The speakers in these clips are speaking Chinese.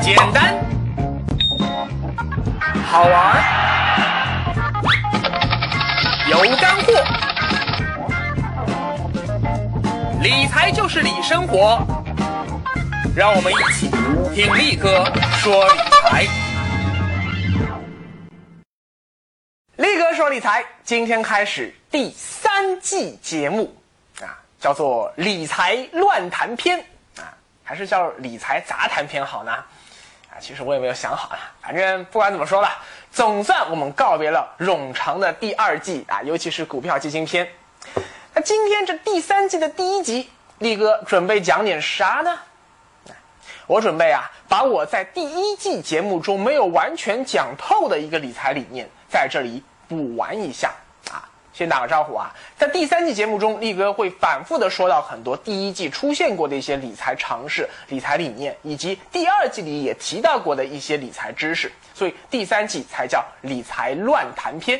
简单，好玩，有干货。理财就是理生活，让我们一起听力哥说理财。力哥说理财，今天开始第三季节目啊，叫做理财乱谈篇啊，还是叫理财杂谈篇好呢？其实我也没有想好啊，反正不管怎么说吧，总算我们告别了冗长的第二季啊，尤其是股票基金篇。那今天这第三季的第一集，力哥准备讲点啥呢？我准备啊，把我在第一季节目中没有完全讲透的一个理财理念，在这里补完一下。先打个招呼啊，在第三季节目中，力哥会反复的说到很多第一季出现过的一些理财常识、理财理念，以及第二季里也提到过的一些理财知识，所以第三季才叫理财乱谈篇。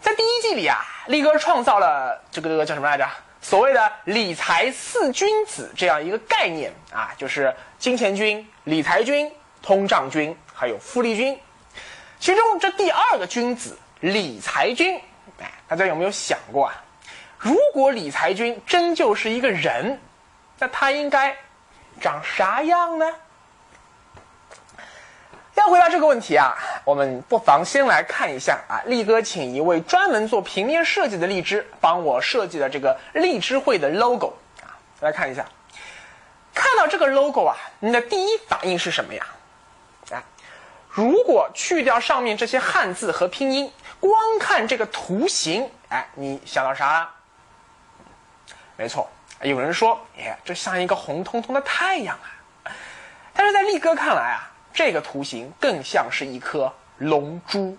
在第一季里啊，力哥创造了这个这个叫什么来着？所谓的理财四君子这样一个概念啊，就是金钱君、理财君、通胀君，还有复利君。其中这第二个君子理财君，哎，大家有没有想过啊？如果李才君真就是一个人，那他应该长啥样呢？要回答这个问题啊，我们不妨先来看一下啊，力哥请一位专门做平面设计的荔枝帮我设计的这个荔枝会的 logo 啊，来看一下。看到这个 logo 啊，你的第一反应是什么呀？啊，如果去掉上面这些汉字和拼音，光看这个图形，哎，你想到啥了？没错，有人说，耶，这像一个红彤彤的太阳啊。但是在力哥看来啊。这个图形更像是一颗龙珠，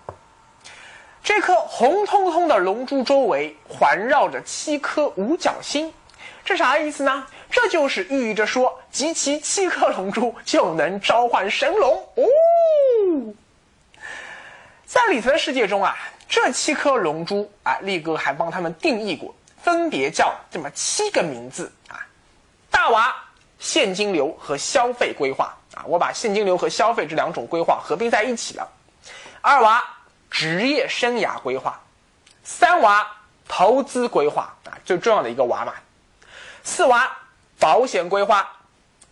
这颗红彤彤的龙珠周围环绕着七颗五角星，这啥意思呢？这就是寓意着说，集齐七颗龙珠就能召唤神龙哦。在理财的世界中啊，这七颗龙珠啊，力哥还帮他们定义过，分别叫这么七个名字啊：大娃、现金流和消费规划啊。我把现金流和消费这两种规划合并在一起了。二娃职业生涯规划，三娃投资规划啊，最重要的一个娃嘛。四娃保险规划，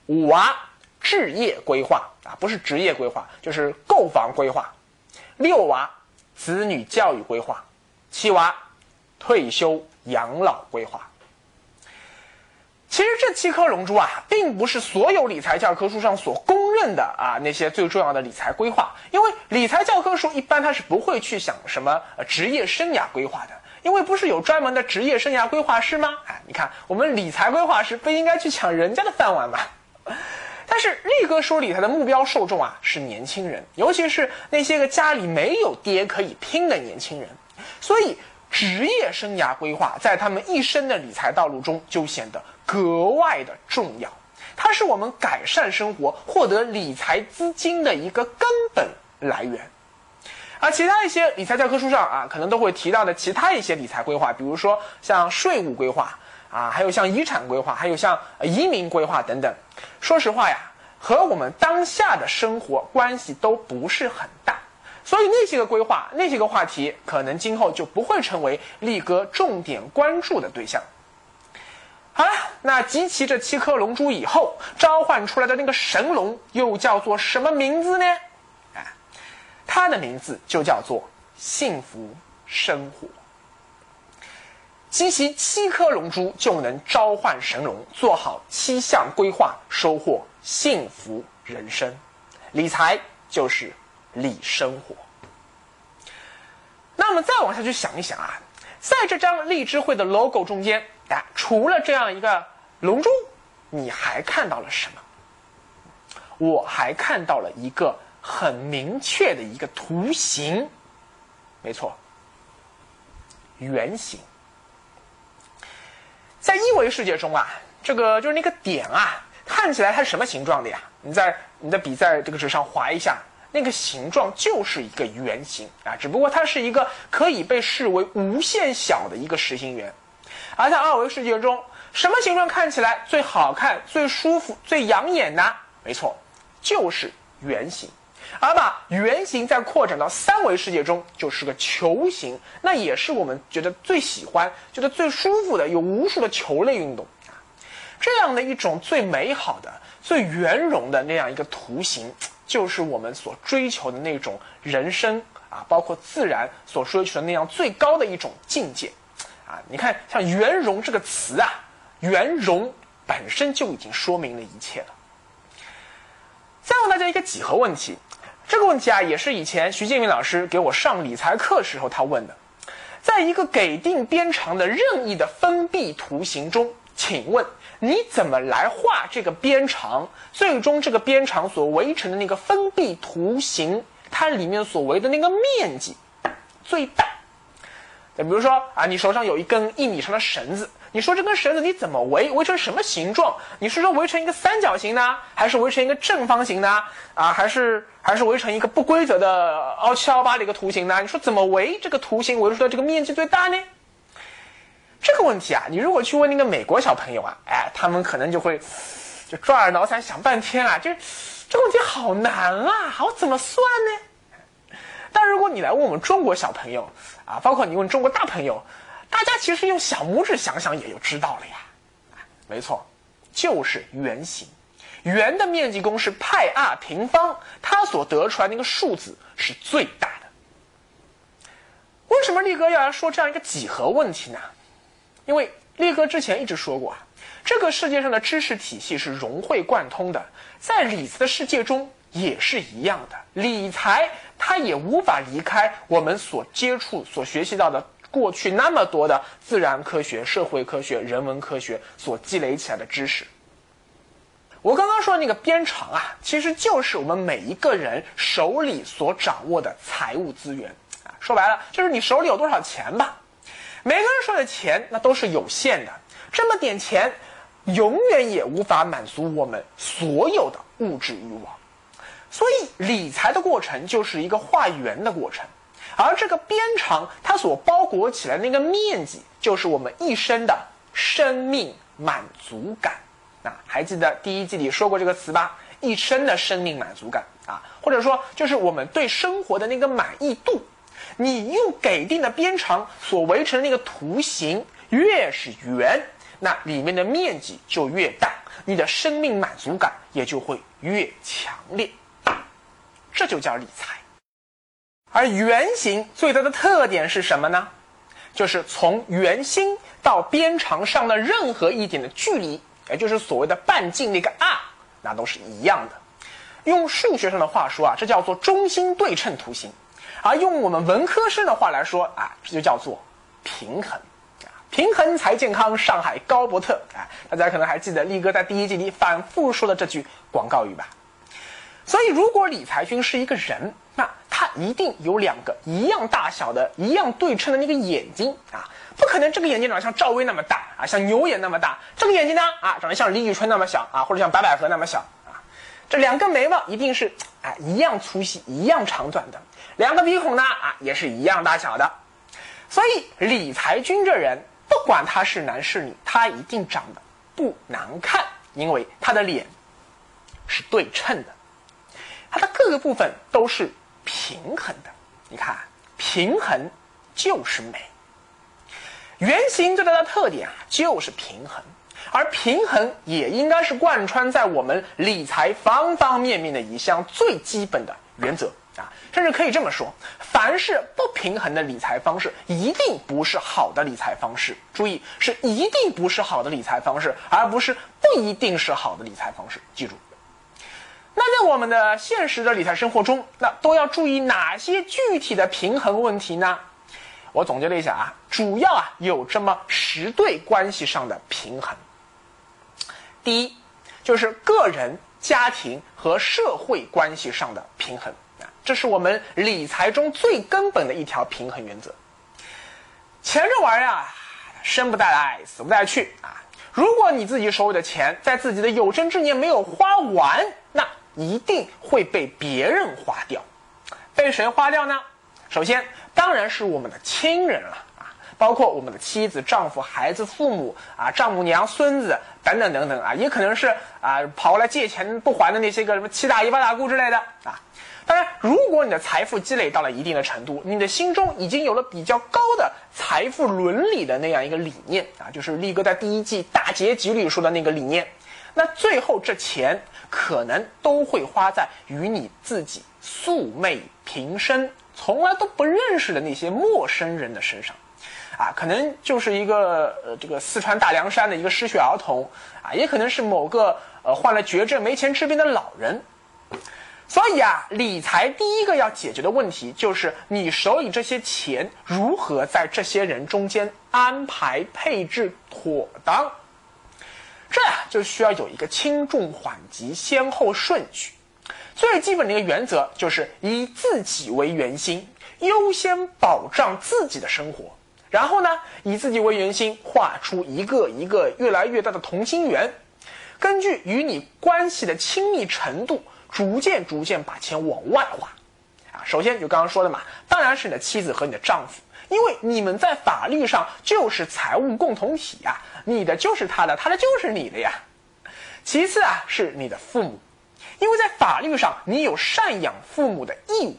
五娃置业规划啊，不是职业规划，就是购房规划。六娃子女教育规划，七娃退休养老规划。其实这七颗龙珠啊，并不是所有理财教科书上所公认的啊那些最重要的理财规划，因为理财教科书一般它是不会去想什么职业生涯规划的，因为不是有专门的职业生涯规划师吗？哎，你看我们理财规划师不应该去抢人家的饭碗吗？但是力哥说理财的目标受众啊是年轻人，尤其是那些个家里没有爹可以拼的年轻人，所以职业生涯规划在他们一生的理财道路中就显得。格外的重要，它是我们改善生活、获得理财资金的一个根本来源。而其他一些理财教科书上啊，可能都会提到的其他一些理财规划，比如说像税务规划啊，还有像遗产规划，还有像移民规划等等。说实话呀，和我们当下的生活关系都不是很大，所以那些个规划、那些个话题，可能今后就不会成为力哥重点关注的对象。好了，那集齐这七颗龙珠以后，召唤出来的那个神龙又叫做什么名字呢？啊，它的名字就叫做幸福生活。集齐七颗龙珠就能召唤神龙，做好七项规划，收获幸福人生。理财就是理生活。那么再往下去想一想啊，在这张荔枝会的 logo 中间。啊，除了这样一个龙珠，你还看到了什么？我还看到了一个很明确的一个图形，没错，圆形。在一维世界中啊，这个就是那个点啊，看起来它是什么形状的呀？你在你的笔在这个纸上划一下，那个形状就是一个圆形啊，只不过它是一个可以被视为无限小的一个实心圆。而在二维世界中，什么形状看起来最好看、最舒服、最养眼呢？没错，就是圆形。而把圆形再扩展到三维世界中，就是个球形，那也是我们觉得最喜欢、觉得最舒服的，有无数的球类运动啊，这样的一种最美好的、最圆融的那样一个图形，就是我们所追求的那种人生啊，包括自然所追求的那样最高的一种境界啊。你看，像“圆融”这个词啊，“圆融”本身就已经说明了一切了。一个几何问题。这个问题啊，也是以前徐建明老师给我上理财课时候他问的，在一个给定边长的任意的封闭图形中，请问你怎么来画这个边长？最终这个边长所围成的那个封闭图形，它里面所围的那个面积最大？比如说啊，你手上有一根一米长的绳子。你说这根绳子你怎么围？围成什么形状？你是说围成一个三角形呢，还是围成一个正方形呢？啊，还是还是围成一个不规则的凹七凹八的一个图形呢？你说怎么围这个图形围出的这个面积最大呢？这个问题啊，你如果去问那个美国小朋友啊，哎，他们可能就会就抓耳挠腮想半天啊，这这个问题好难啊，我怎么算呢？但如果你来问我们中国小朋友啊，包括你问中国大朋友。大家其实用小拇指想想也就知道了呀，没错，就是圆形，圆的面积公式派 r 平方，它所得出来那个数字是最大的。为什么力哥要来说这样一个几何问题呢？因为力哥之前一直说过啊，这个世界上的知识体系是融会贯通的，在理财的世界中也是一样的，理财它也无法离开我们所接触、所学习到的。过去那么多的自然科学、社会科学、人文科学所积累起来的知识，我刚刚说的那个边长啊，其实就是我们每一个人手里所掌握的财务资源啊。说白了，就是你手里有多少钱吧。每个人手里的钱那都是有限的，这么点钱，永远也无法满足我们所有的物质欲望。所以，理财的过程就是一个画圆的过程。而这个边长，它所包裹起来那个面积，就是我们一生的生命满足感。啊，还记得第一季里说过这个词吧？一生的生命满足感啊，或者说就是我们对生活的那个满意度。你用给定的边长所围成的那个图形越是圆，那里面的面积就越大，你的生命满足感也就会越强烈。这就叫理财。而圆形最大的特点是什么呢？就是从圆心到边长上的任何一点的距离，也就是所谓的半径那个 r，那都是一样的。用数学上的话说啊，这叫做中心对称图形；而用我们文科生的话来说啊，这就叫做平衡。平衡才健康，上海高伯特啊，大家可能还记得力哥在第一季里反复说的这句广告语吧？所以，如果李财君是一个人。那他一定有两个一样大小的、一样对称的那个眼睛啊，不可能这个眼睛长得像赵薇那么大啊，像牛眼那么大。这个眼睛呢啊，长得像李宇春那么小啊，或者像白百合那么小啊。这两个眉毛一定是啊一样粗细、一样长短的。两个鼻孔呢啊也是一样大小的。所以李才君这人，不管他是男是女，他一定长得不难看，因为他的脸是对称的，它的各个部分都是。平衡的，你看，平衡就是美。圆形最大的特点啊，就是平衡，而平衡也应该是贯穿在我们理财方方面面的一项最基本的原则啊，甚至可以这么说，凡是不平衡的理财方式，一定不是好的理财方式。注意，是一定不是好的理财方式，而不是不一定是好的理财方式。记住。那在我们的现实的理财生活中，那都要注意哪些具体的平衡问题呢？我总结了一下啊，主要啊有这么十对关系上的平衡。第一，就是个人、家庭和社会关系上的平衡啊，这是我们理财中最根本的一条平衡原则。钱这玩意儿啊，生不带来，死不带去啊。如果你自己手里的钱在自己的有生之年没有花完，一定会被别人花掉，被谁花掉呢？首先当然是我们的亲人了啊，包括我们的妻子、丈夫、孩子、父母啊、丈母娘、孙子，等等等等啊，也可能是啊跑过来借钱不还的那些个什么七大姨八大姑之类的啊。当然，如果你的财富积累到了一定的程度，你的心中已经有了比较高的财富伦理的那样一个理念啊，就是力哥在第一季大结局里说的那个理念，那最后这钱可能都会花在与你自己素昧平生、从来都不认识的那些陌生人的身上。啊，可能就是一个呃，这个四川大凉山的一个失学儿童啊，也可能是某个呃患了绝症没钱治病的老人。所以啊，理财第一个要解决的问题就是你手里这些钱如何在这些人中间安排配置妥当。这呀就需要有一个轻重缓急先后顺序。最基本的一个原则就是以自己为圆心，优先保障自己的生活。然后呢，以自己为圆心，画出一个一个越来越大的同心圆，根据与你关系的亲密程度，逐渐逐渐把钱往外花。啊，首先就刚刚说的嘛，当然是你的妻子和你的丈夫，因为你们在法律上就是财务共同体呀，你的就是他的，他的就是你的呀。其次啊，是你的父母，因为在法律上你有赡养父母的义务。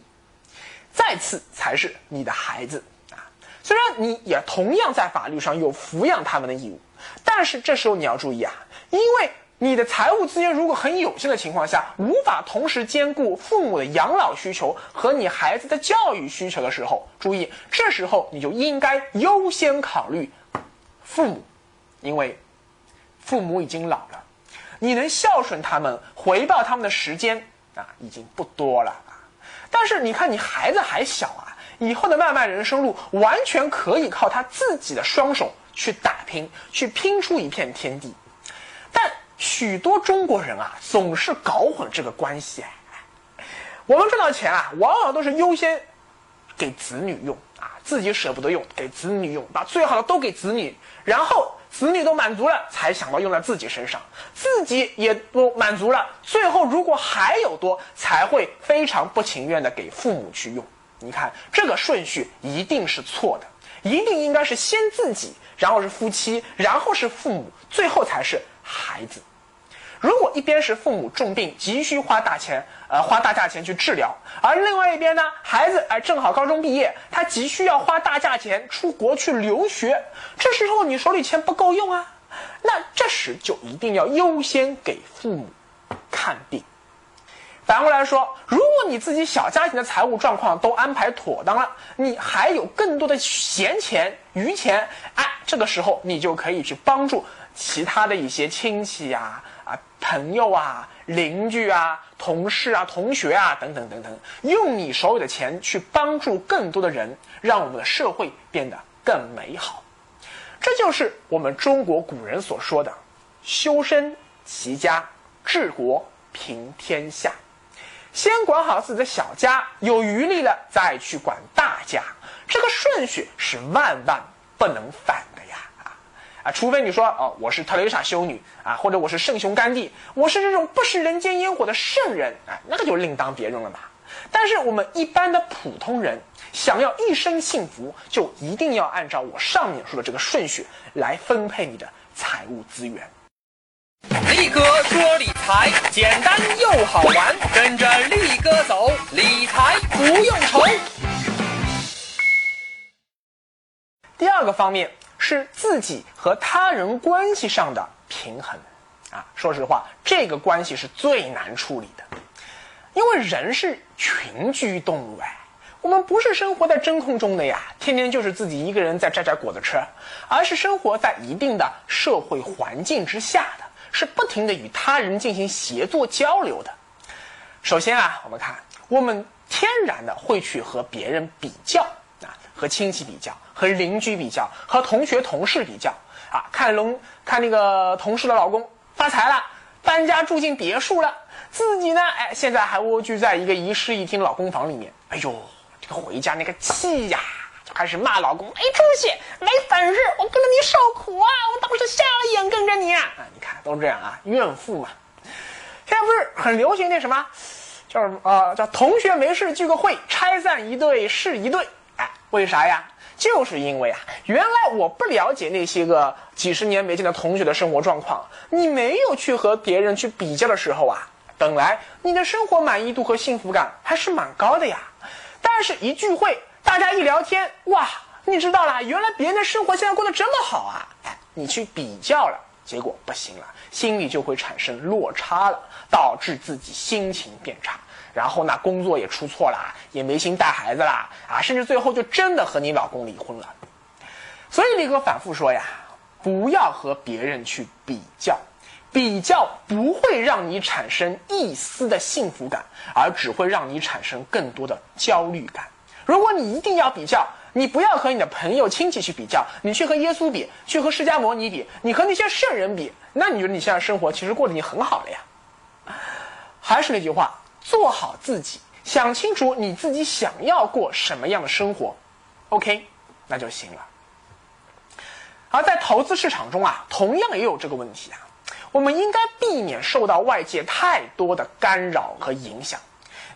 再次才是你的孩子啊。虽然你也同样在法律上有抚养他们的义务，但是这时候你要注意啊，因为你的财务资源如果很有限的情况下，无法同时兼顾父母的养老需求和你孩子的教育需求的时候，注意，这时候你就应该优先考虑父母，因为父母已经老了，你能孝顺他们、回报他们的时间啊，已经不多了啊。但是你看，你孩子还小啊。以后的漫漫人生路，完全可以靠他自己的双手去打拼，去拼出一片天地。许多中国人啊，总是搞混这个关系。我们赚到钱啊，往往都是优先给子女用啊，自己舍不得用，给子女用，把最好的都给子女，然后子女都满足了，才想到用在自己身上，自己也都满足了，最后如果还有多，才会非常不情愿的给父母去用。你看这个顺序一定是错的，一定应该是先自己，然后是夫妻，然后是父母，最后才是孩子。如果一边是父母重病急需花大钱，呃，花大价钱去治疗，而另外一边呢，孩子哎正好高中毕业，他急需要花大价钱出国去留学，这时候你手里钱不够用啊，那这时就一定要优先给父母看病。反过来说，如果你自己小家庭的财务状况都安排妥当了，你还有更多的闲钱余钱，哎，这个时候你就可以去帮助其他的一些亲戚呀、啊朋友啊、邻居啊、同事啊、同学啊等等等等，用你手里的钱去帮助更多的人，让我们的社会变得更美好。这就是我们中国古人所说的“修身齐家治国平天下”。先管好自己的小家，有余力了再去管大家，这个顺序是万万不能反的呀！除非你说哦，我是特蕾莎修女啊，或者我是圣雄甘地，我是这种不食人间烟火的圣人啊，那个就另当别论了嘛。但是我们一般的普通人，想要一生幸福，就一定要按照我上面说的这个顺序来分配你的财务资源。力哥说理财简单又好玩，跟着力哥走，理财不用愁。第二个方面是自己和他人关系上的平衡啊，说实话，这个关系是最难处理的，因为人是群居动物哎，我们不是生活在真空中的呀，天天就是自己一个人在摘摘果子吃，而是生活在一定的社会环境之下的。是不停的与他人进行协作交流的。首先啊，我们看，我们天然的会去和别人比较，和亲戚比较，和邻居比较，和同学同事比较啊。看龙，看那个同事的老公发财了，搬家住进别墅了，自己呢，哎，现在还蜗居在一个一室一厅老公房里面。哎呦，这个回家那个气呀！就开始骂老公没出息、没本事，我跟着你受苦啊！我当时瞎了眼跟着你啊！你看都是这样啊，怨妇嘛。现在不是很流行那什么，叫什么啊？叫同学没事聚个会，拆散一对是一对。为啥呀？就是因为啊，原来我不了解那些个几十年没见的同学的生活状况，你没有去和别人去比较的时候啊，本来你的生活满意度和幸福感还是蛮高的呀。但是，一聚会，大家一聊天，哇，你知道啦，原来别人的生活现在过得这么好啊！哎，你去比较了，结果不行了，心里就会产生落差了，导致自己心情变差。然后呢，工作也出错啦，也没心带孩子啦，啊，甚至最后就真的和你老公离婚了。所以力哥反复说呀，不要和别人去比较，比较不会让你产生一丝的幸福感，而只会让你产生更多的焦虑感。如果你一定要比较，你不要和你的朋友亲戚去比较，你去和耶稣比，去和释迦摩尼比，你和那些圣人比，那你觉得你现在生活其实过得已经很好了呀？还是那句话。做好自己，想清楚你自己想要过什么样的生活，OK，那就行了。而在投资市场中啊，同样也有这个问题啊。我们应该避免受到外界太多的干扰和影响。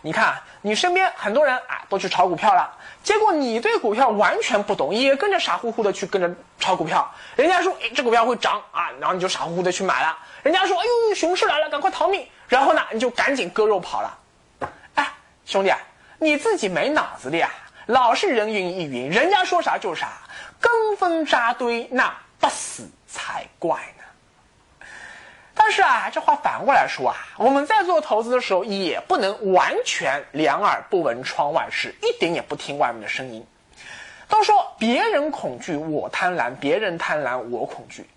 你看，你身边很多人啊都去炒股票了，结果你对股票完全不懂，也跟着傻乎乎的去跟着炒股票。人家说，哎，这股票会涨啊，然后你就傻乎乎的去买了。人家说，哎呦，熊市来了，赶快逃命。然后呢，你就赶紧割肉跑了。兄弟，你自己没脑子的呀！老是人云亦云，人家说啥就啥，跟风扎堆，那不死才怪呢。但是啊，这话反过来说啊，我们在做投资的时候，也不能完全两耳不闻窗外事，一点也不听外面的声音。都说别人恐惧我贪婪，别人贪婪我恐惧，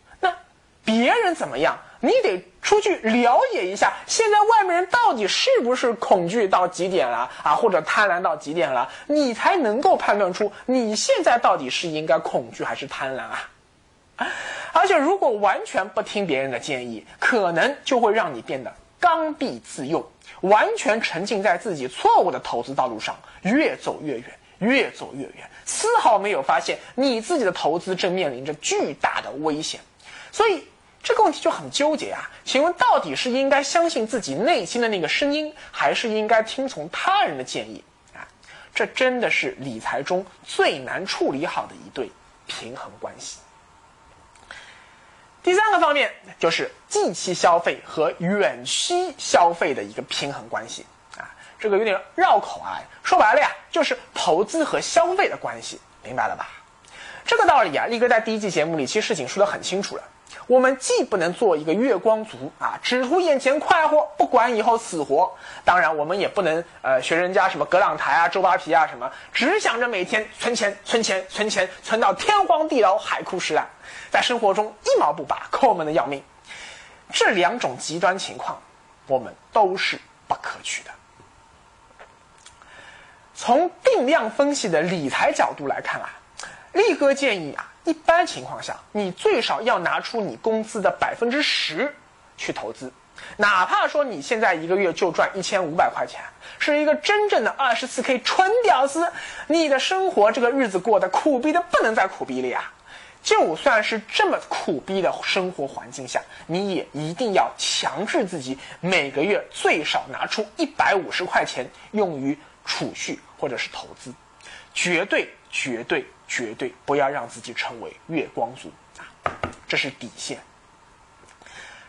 别人怎么样？你得出去了解一下，现在外面人到底是不是恐惧到极点了啊，或者贪婪到极点了，你才能够判断出你现在到底是应该恐惧还是贪婪啊。而且如果完全不听别人的建议，可能就会让你变得刚愎自用，完全沉浸在自己错误的投资道路上，越走越远，越走越远，丝毫没有发现你自己的投资正面临着巨大的危险，所以。这个问题就很纠结啊！请问到底是应该相信自己内心的那个声音，还是应该听从他人的建议啊？这真的是理财中最难处理好的一对平衡关系。第三个方面就是近期消费和远期消费的一个平衡关系啊，这个有点绕口啊，说白了呀，就是投资和消费的关系，明白了吧？这个道理啊，力哥在第一季节目里其实已经说得很清楚了。我们既不能做一个月光族啊，只图眼前快活，不管以后死活。当然，我们也不能呃学人家什么葛朗台啊、周扒皮啊什么，只想着每天存钱、存钱、存钱，存到天荒地老、海枯石烂，在生活中一毛不拔，抠门的要命。这两种极端情况，我们都是不可取的。从定量分析的理财角度来看啊，力哥建议啊。一般情况下，你最少要拿出你工资的百分之十去投资，哪怕说你现在一个月就赚一千五百块钱，是一个真正的二十四 K 纯屌丝，你的生活这个日子过得苦逼的不能再苦逼了呀！就算是这么苦逼的生活环境下，你也一定要强制自己每个月最少拿出一百五十块钱用于储蓄或者是投资，绝对绝对。绝对不要让自己成为月光族啊，这是底线。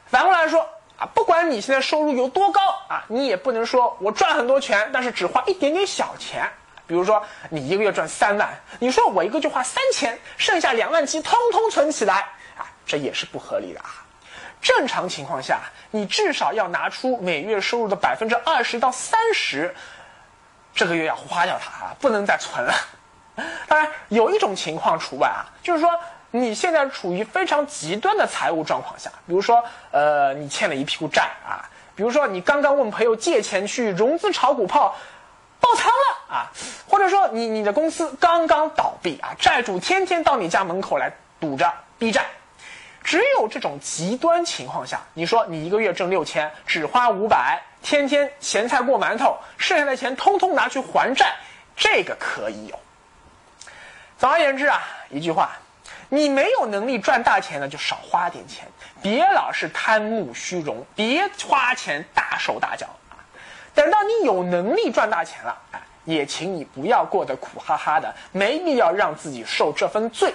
反过来说啊，不管你现在收入有多高啊，你也不能说我赚很多钱，但是只花一点点小钱。比如说你一个月赚三万，你说我一个就花三千，剩下两万七通通存起来啊，这也是不合理的啊。正常情况下，你至少要拿出每月收入的百分之二十到三十，这个月要花掉它啊，不能再存了。当然，有一种情况除外啊，就是说你现在处于非常极端的财务状况下，比如说，呃，你欠了一屁股债啊，比如说你刚刚问朋友借钱去融资炒股票，爆仓了啊，或者说你你的公司刚刚倒闭啊，债主天天到你家门口来堵着逼债，只有这种极端情况下，你说你一个月挣六千，只花五百，天天咸菜过馒头，剩下的钱通通拿去还债，这个可以有。总而言之啊，一句话，你没有能力赚大钱呢，就少花点钱，别老是贪慕虚荣，别花钱大手大脚啊。等到你有能力赚大钱了，哎，也请你不要过得苦哈哈的，没必要让自己受这份罪。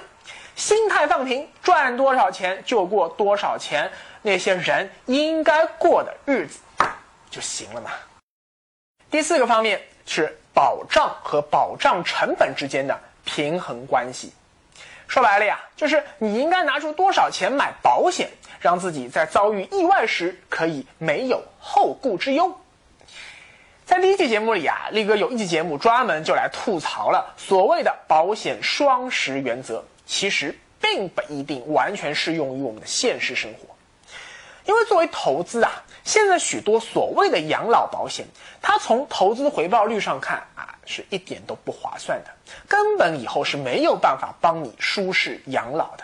心态放平，赚多少钱就过多少钱，那些人应该过的日子就行了嘛。第四个方面是保障和保障成本之间的平衡关系。说白了呀，就是你应该拿出多少钱买保险，让自己在遭遇意外时可以没有后顾之忧。在第一期节目里啊，力哥有一期节目专门就来吐槽了所谓的保险双十原则，其实并不一定完全适用于我们的现实生活。因为作为投资啊，现在许多所谓的养老保险，它从投资回报率上看啊，是一点都不划算的，根本以后是没有办法帮你舒适养老的。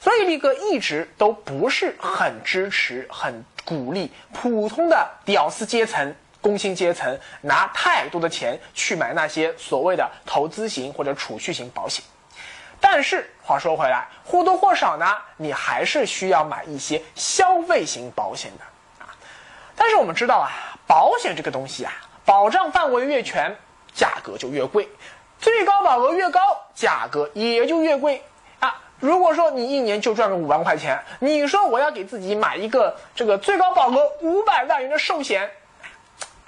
所以力哥一直都不是很支持、很鼓励普通的屌丝阶层、工薪阶层拿太多的钱去买那些所谓的投资型或者储蓄型保险。但是话说回来，或多或少呢，你还是需要买一些消费型保险的啊。但是我们知道啊，保险这个东西啊，保障范围越全，价格就越贵，最高保额越高，价格也就越贵啊。如果说你一年就赚个五万块钱，你说我要给自己买一个这个最高保额五百万元的寿险，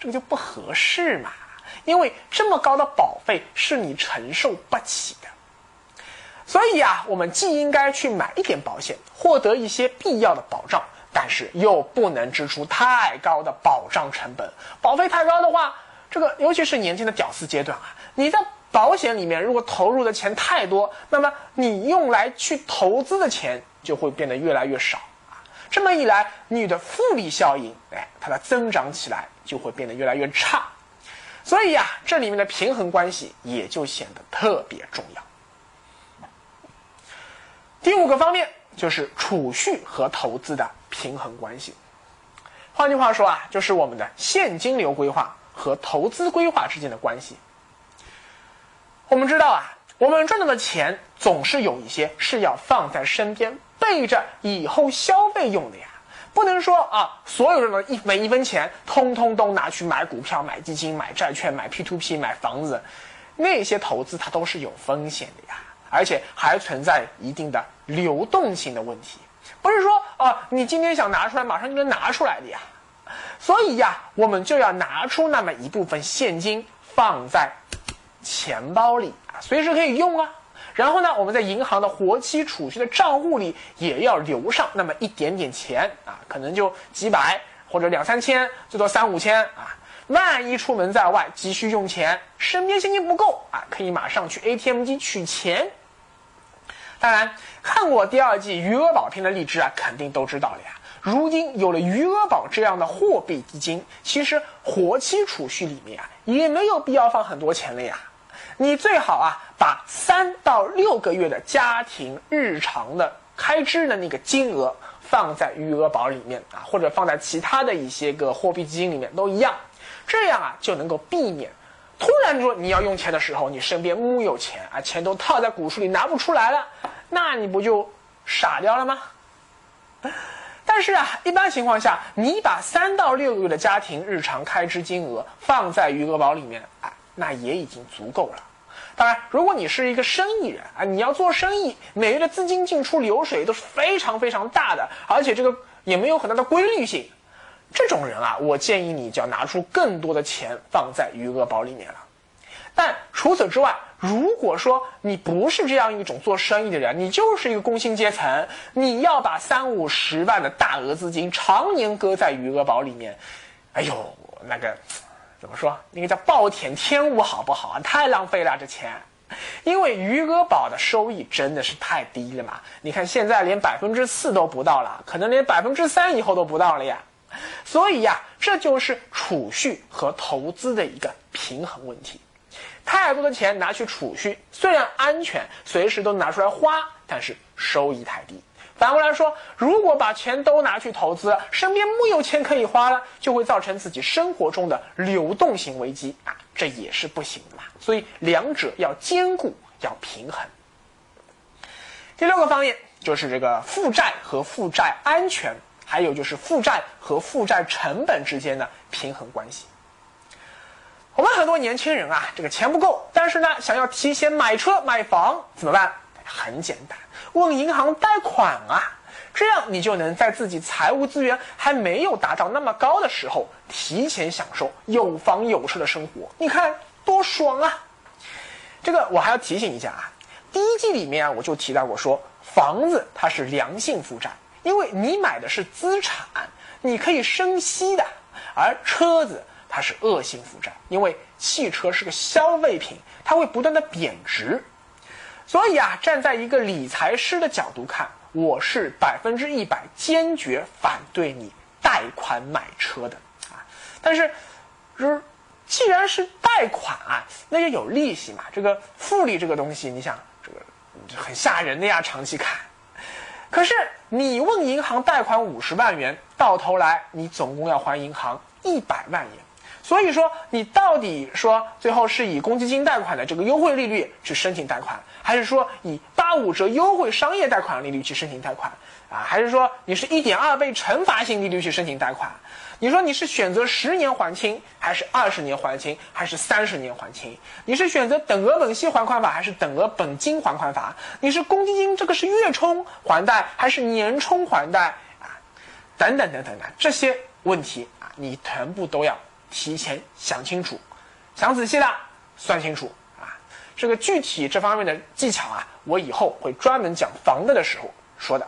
这个就不合适嘛，因为这么高的保费是你承受不起。所以啊，我们既应该去买一点保险，获得一些必要的保障，但是又不能支出太高的保障成本。保费太高的话，这个尤其是年轻的屌丝阶段啊，你在保险里面如果投入的钱太多，那么你用来去投资的钱就会变得越来越少啊。这么一来，你的复利效应，哎，它的增长起来就会变得越来越差。所以呀，这里面的平衡关系也就显得特别重要。第五个方面就是储蓄和投资的平衡关系。换句话说啊，就是我们的现金流规划和投资规划之间的关系。我们知道啊，我们赚到的钱总是有一些是要放在身边备着以后消费用的呀，不能说啊，所有人的一每一分钱通通都拿去买股票、买基金、买债券、买 P to P、买房子，那些投资它都是有风险的呀。而且还存在一定的流动性的问题，不是说啊，你今天想拿出来，马上就能拿出来的呀。所以呀，我们就要拿出那么一部分现金放在钱包里啊，随时可以用啊。然后呢，我们在银行的活期储蓄的账户里也要留上那么一点点钱啊，可能就几百或者两三千，最多三五千啊。万一出门在外急需用钱，身边现金不够啊，可以马上去 ATM 机取钱。当然，看过第二季余额宝片的荔枝啊，肯定都知道了呀。如今有了余额宝这样的货币基金，其实活期储蓄里面啊，也没有必要放很多钱了呀。你最好啊，把三到六个月的家庭日常的开支的那个金额放在余额宝里面啊，或者放在其他的一些个货币基金里面都一样。这样啊，就能够避免突然说你要用钱的时候，你身边木有钱啊，钱都套在股市里拿不出来了。那你不就傻掉了吗？但是啊，一般情况下，你把三到六个月的家庭日常开支金额放在余额宝里面，啊，那也已经足够了。当然，如果你是一个生意人啊，你要做生意，每月的资金进出流水都是非常非常大的，而且这个也没有很大的规律性，这种人啊，我建议你就要拿出更多的钱放在余额宝里面了。但除此之外，如果说你不是这样一种做生意的人，你就是一个工薪阶层，你要把三五十万的大额资金常年搁在余额宝里面，哎呦，那个怎么说？那个叫暴殄天物，好不好啊？太浪费了这钱，因为余额宝的收益真的是太低了嘛。你看现在连百分之四都不到了，可能连百分之三以后都不到了呀。所以呀，这就是储蓄和投资的一个平衡问题。太多的钱拿去储蓄，虽然安全，随时都拿出来花，但是收益太低。反过来说，如果把钱都拿去投资，身边木有钱可以花了，就会造成自己生活中的流动性危机啊，这也是不行的嘛。所以两者要兼顾，要平衡。第六个方面就是这个负债和负债安全，还有就是负债和负债成本之间的平衡关系。我们很多年轻人啊，这个钱不够，但是呢，想要提前买车买房怎么办？很简单，问银行贷款啊，这样你就能在自己财务资源还没有达到那么高的时候，提前享受有房有车的生活。你看多爽啊！这个我还要提醒一下啊，第一季里面啊，我就提到过说，房子它是良性负债，因为你买的是资产，你可以生息的，而车子。它是恶性负债，因为汽车是个消费品，它会不断的贬值。所以啊，站在一个理财师的角度看，我是百分之一百坚决反对你贷款买车的啊。但是，是既然是贷款啊，那也有利息嘛。这个复利这个东西，你想这个很吓人的呀，长期看。可是你问银行贷款五十万元，到头来你总共要还银行一百万元。所以说，你到底说最后是以公积金贷款的这个优惠利率去申请贷款，还是说以八五折优惠商业贷款利率去申请贷款啊？还是说你是一点二倍惩罚性利率去申请贷款？你说你是选择十年还清，还是二十年还清，还是三十年还清？你是选择等额本息还款法，还是等额本金还款法？你是公积金这个是月冲还贷，还是年冲还贷啊？等等等等等这些问题啊，你全部都要。提前想清楚，想仔细了，算清楚啊！这个具体这方面的技巧啊，我以后会专门讲房贷的时候说的。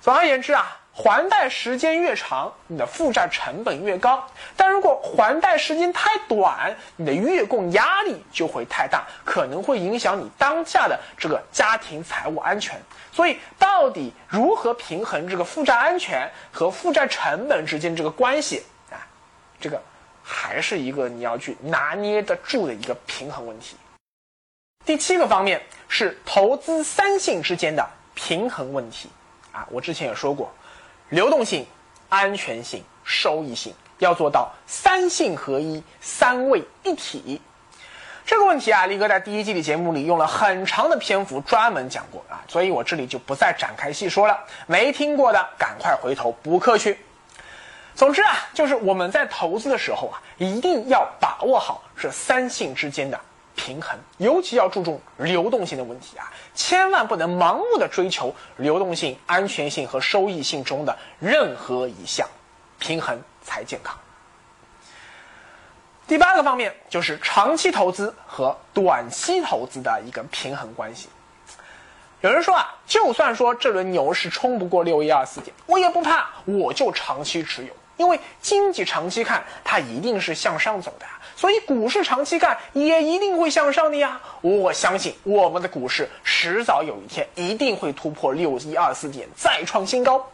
总而言之啊，还贷时间越长，你的负债成本越高；但如果还贷时间太短，你的月供压力就会太大，可能会影响你当下的这个家庭财务安全。所以，到底如何平衡这个负债安全和负债成本之间这个关系啊？这个。还是一个你要去拿捏得住的一个平衡问题。第七个方面是投资三性之间的平衡问题啊，我之前也说过，流动性、安全性、收益性要做到三性合一、三位一体。这个问题啊，力哥在第一季的节目里用了很长的篇幅专门讲过啊，所以我这里就不再展开细说了。没听过的赶快回头补课去。总之啊，就是我们在投资的时候啊，一定要把握好这三性之间的平衡，尤其要注重流动性的问题啊，千万不能盲目的追求流动性、安全性和收益性中的任何一项，平衡才健康。第八个方面就是长期投资和短期投资的一个平衡关系。有人说啊，就算说这轮牛市冲不过六一二四点，我也不怕，我就长期持有。因为经济长期看，它一定是向上走的，所以股市长期看也一定会向上的呀。我相信我们的股市迟早有一天一定会突破六一二四点，再创新高。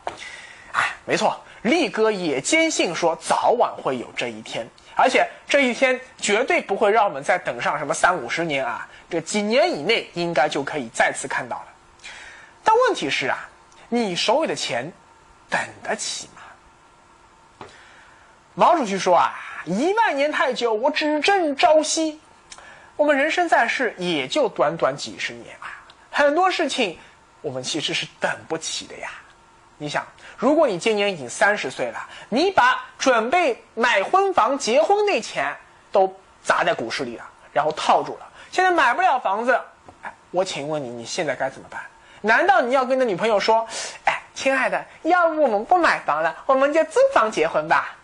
哎，没错，力哥也坚信说早晚会有这一天，而且这一天绝对不会让我们再等上什么三五十年啊，这几年以内应该就可以再次看到了。但问题是啊，你手里的钱等得起？毛主席说啊，一万年太久，我只争朝夕。我们人生在世也就短短几十年啊，很多事情我们其实是等不起的呀。你想，如果你今年已经三十岁了，你把准备买婚房、结婚那钱都砸在股市里了，然后套住了，现在买不了房子，哎，我请问你，你现在该怎么办？难道你要跟你的女朋友说，哎，亲爱的，要不我们不买房了，我们就租房结婚吧？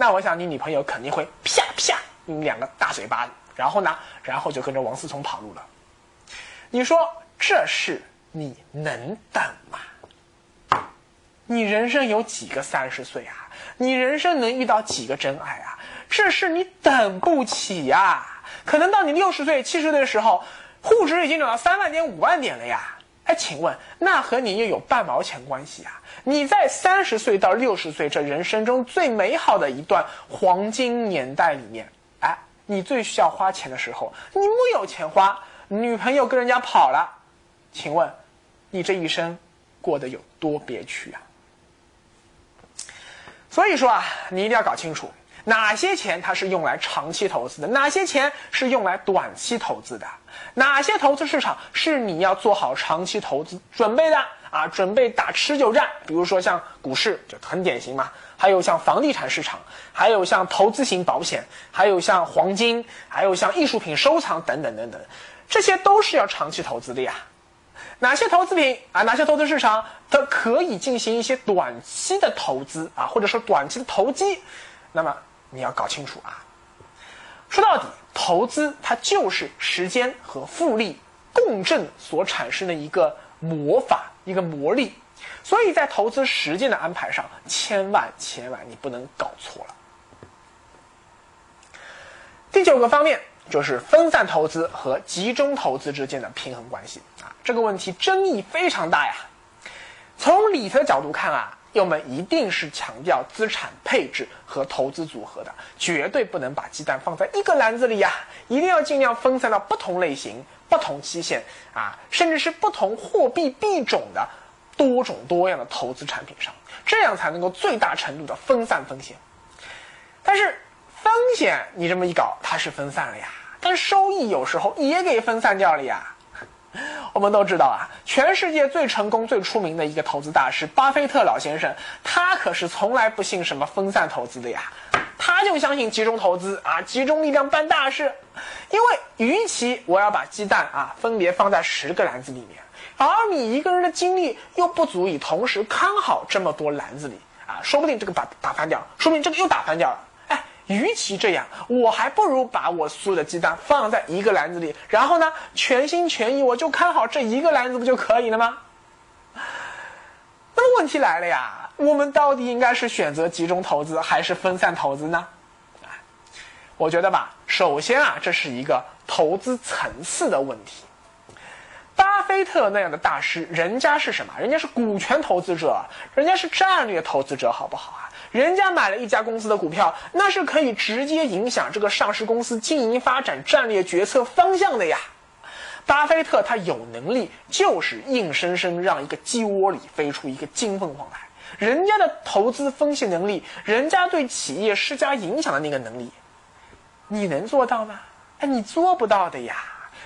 那我想你女朋友肯定会啪啪你两个大嘴巴子，然后呢，然后就跟着王思聪跑路了。你说这事你能等吗？你人生有几个三十岁啊？你人生能遇到几个真爱啊？这事你等不起呀！可能到你六十岁、七十岁的时候，沪指已经涨到三万点、五万点了呀。哎，请问那和你又有半毛钱关系啊？你在三十岁到六十岁这人生中最美好的一段黄金年代里面，哎，你最需要花钱的时候，你木有钱花，女朋友跟人家跑了，请问，你这一生过得有多憋屈啊？所以说啊，你一定要搞清楚。哪些钱它是用来长期投资的？哪些钱是用来短期投资的？哪些投资市场是你要做好长期投资准备的？啊，准备打持久战，比如说像股市就很典型嘛，还有像房地产市场，还有像投资型保险，还有像黄金，还有像艺术品收藏等等等等，这些都是要长期投资的呀。哪些投资品啊？哪些投资市场它可以进行一些短期的投资啊，或者说短期的投机？那么你要搞清楚啊。说到底，投资它就是时间和复利共振所产生的一个魔法，一个魔力。所以在投资时间的安排上，千万千万你不能搞错了。第九个方面。就是分散投资和集中投资之间的平衡关系啊，这个问题争议非常大呀。从理财角度看啊，我们一定是强调资产配置和投资组合的，绝对不能把鸡蛋放在一个篮子里呀，一定要尽量分散到不同类型、不同期限啊，甚至是不同货币币种的多种多样的投资产品上，这样才能够最大程度的分散风险。但是风险你这么一搞，它是分散了呀。但收益有时候也给分散掉了呀。我们都知道啊，全世界最成功、最出名的一个投资大师巴菲特老先生，他可是从来不信什么分散投资的呀。他就相信集中投资啊，集中力量办大事。因为与其我要把鸡蛋啊分别放在十个篮子里面，而你一个人的精力又不足以同时看好这么多篮子里啊，说不定这个把打翻掉，说不定这个又打翻掉了。与其这样，我还不如把我所有的鸡蛋放在一个篮子里，然后呢，全心全意我就看好这一个篮子不就可以了吗？那么问题来了呀，我们到底应该是选择集中投资还是分散投资呢？我觉得吧，首先啊，这是一个投资层次的问题。巴菲特那样的大师，人家是什么？人家是股权投资者，人家是战略投资者，好不好啊？人家买了一家公司的股票，那是可以直接影响这个上市公司经营发展战略决策方向的呀。巴菲特他有能力，就是硬生生让一个鸡窝里飞出一个金凤凰来。人家的投资分析能力，人家对企业施加影响的那个能力，你能做到吗？哎，你做不到的呀。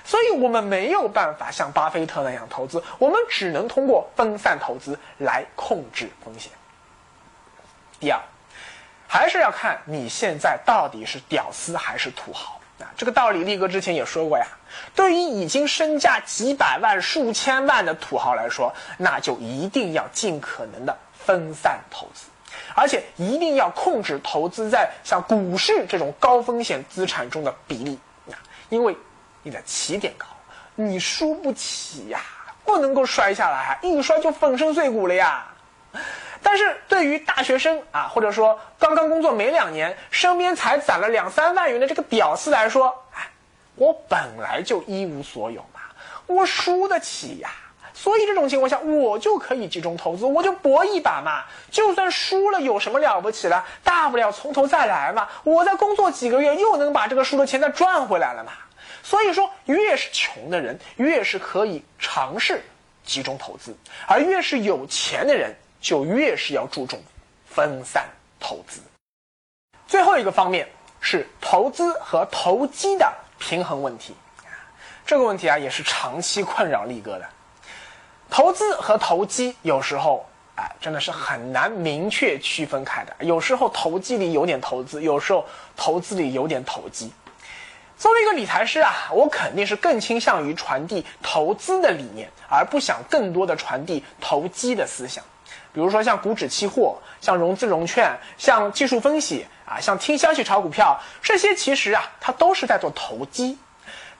所以我们没有办法像巴菲特那样投资，我们只能通过分散投资来控制风险。第二，还是要看你现在到底是屌丝还是土豪啊！这个道理力哥之前也说过呀。对于已经身价几百万、数千万的土豪来说，那就一定要尽可能的分散投资，而且一定要控制投资在像股市这种高风险资产中的比例啊，因为你的起点高，你输不起呀，不能够摔下来，一摔就粉身碎骨了呀。但是对于大学生啊，或者说刚刚工作没两年，身边才攒了两三万元的这个屌丝来说，哎，我本来就一无所有嘛，我输得起呀。所以这种情况下，我就可以集中投资，我就搏一把嘛。就算输了，有什么了不起的？大不了从头再来嘛。我再工作几个月，又能把这个输的钱再赚回来了嘛。所以说，越是穷的人，越是可以尝试集中投资，而越是有钱的人。就越是要注重分散投资。最后一个方面是投资和投机的平衡问题，这个问题啊也是长期困扰力哥的。投资和投机有时候啊真的是很难明确区分开的，有时候投机里有点投资，有时候投资里有点投机。作为一个理财师啊，我肯定是更倾向于传递投资的理念，而不想更多的传递投机的思想。比如说像股指期货、像融资融券、像技术分析啊、像听消息炒股票，这些其实啊，它都是在做投机。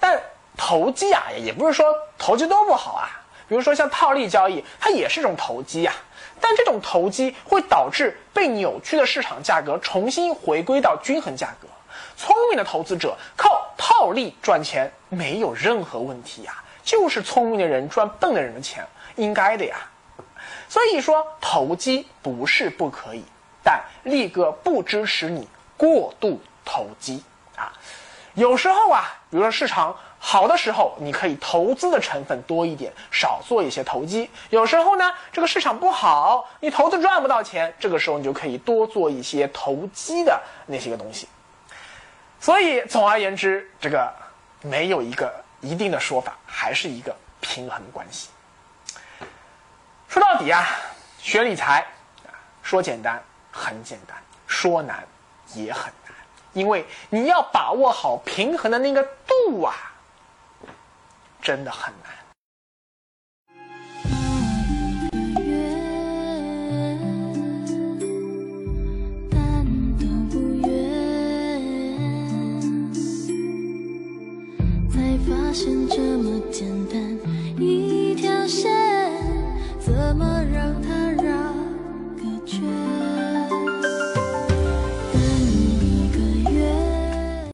但投机啊，也不是说投机都不好啊。比如说像套利交易，它也是一种投机呀。但这种投机会导致被扭曲的市场价格重新回归到均衡价格。聪明的投资者靠套利赚钱没有任何问题呀，就是聪明的人赚笨的人的钱，应该的呀。所以说投机不是不可以，但力哥不支持你过度投机啊。有时候啊，比如说市场好的时候，你可以投资的成分多一点，少做一些投机。有时候呢，这个市场不好，你投资赚不到钱，这个时候你就可以多做一些投机的那些个东西。所以总而言之，这个没有一个一定的说法，还是一个平衡关系。说到底啊，学理财说简单很简单，说难也很难，因为你要把握好平衡的那个度啊，真的很难。发现这么简单一条线。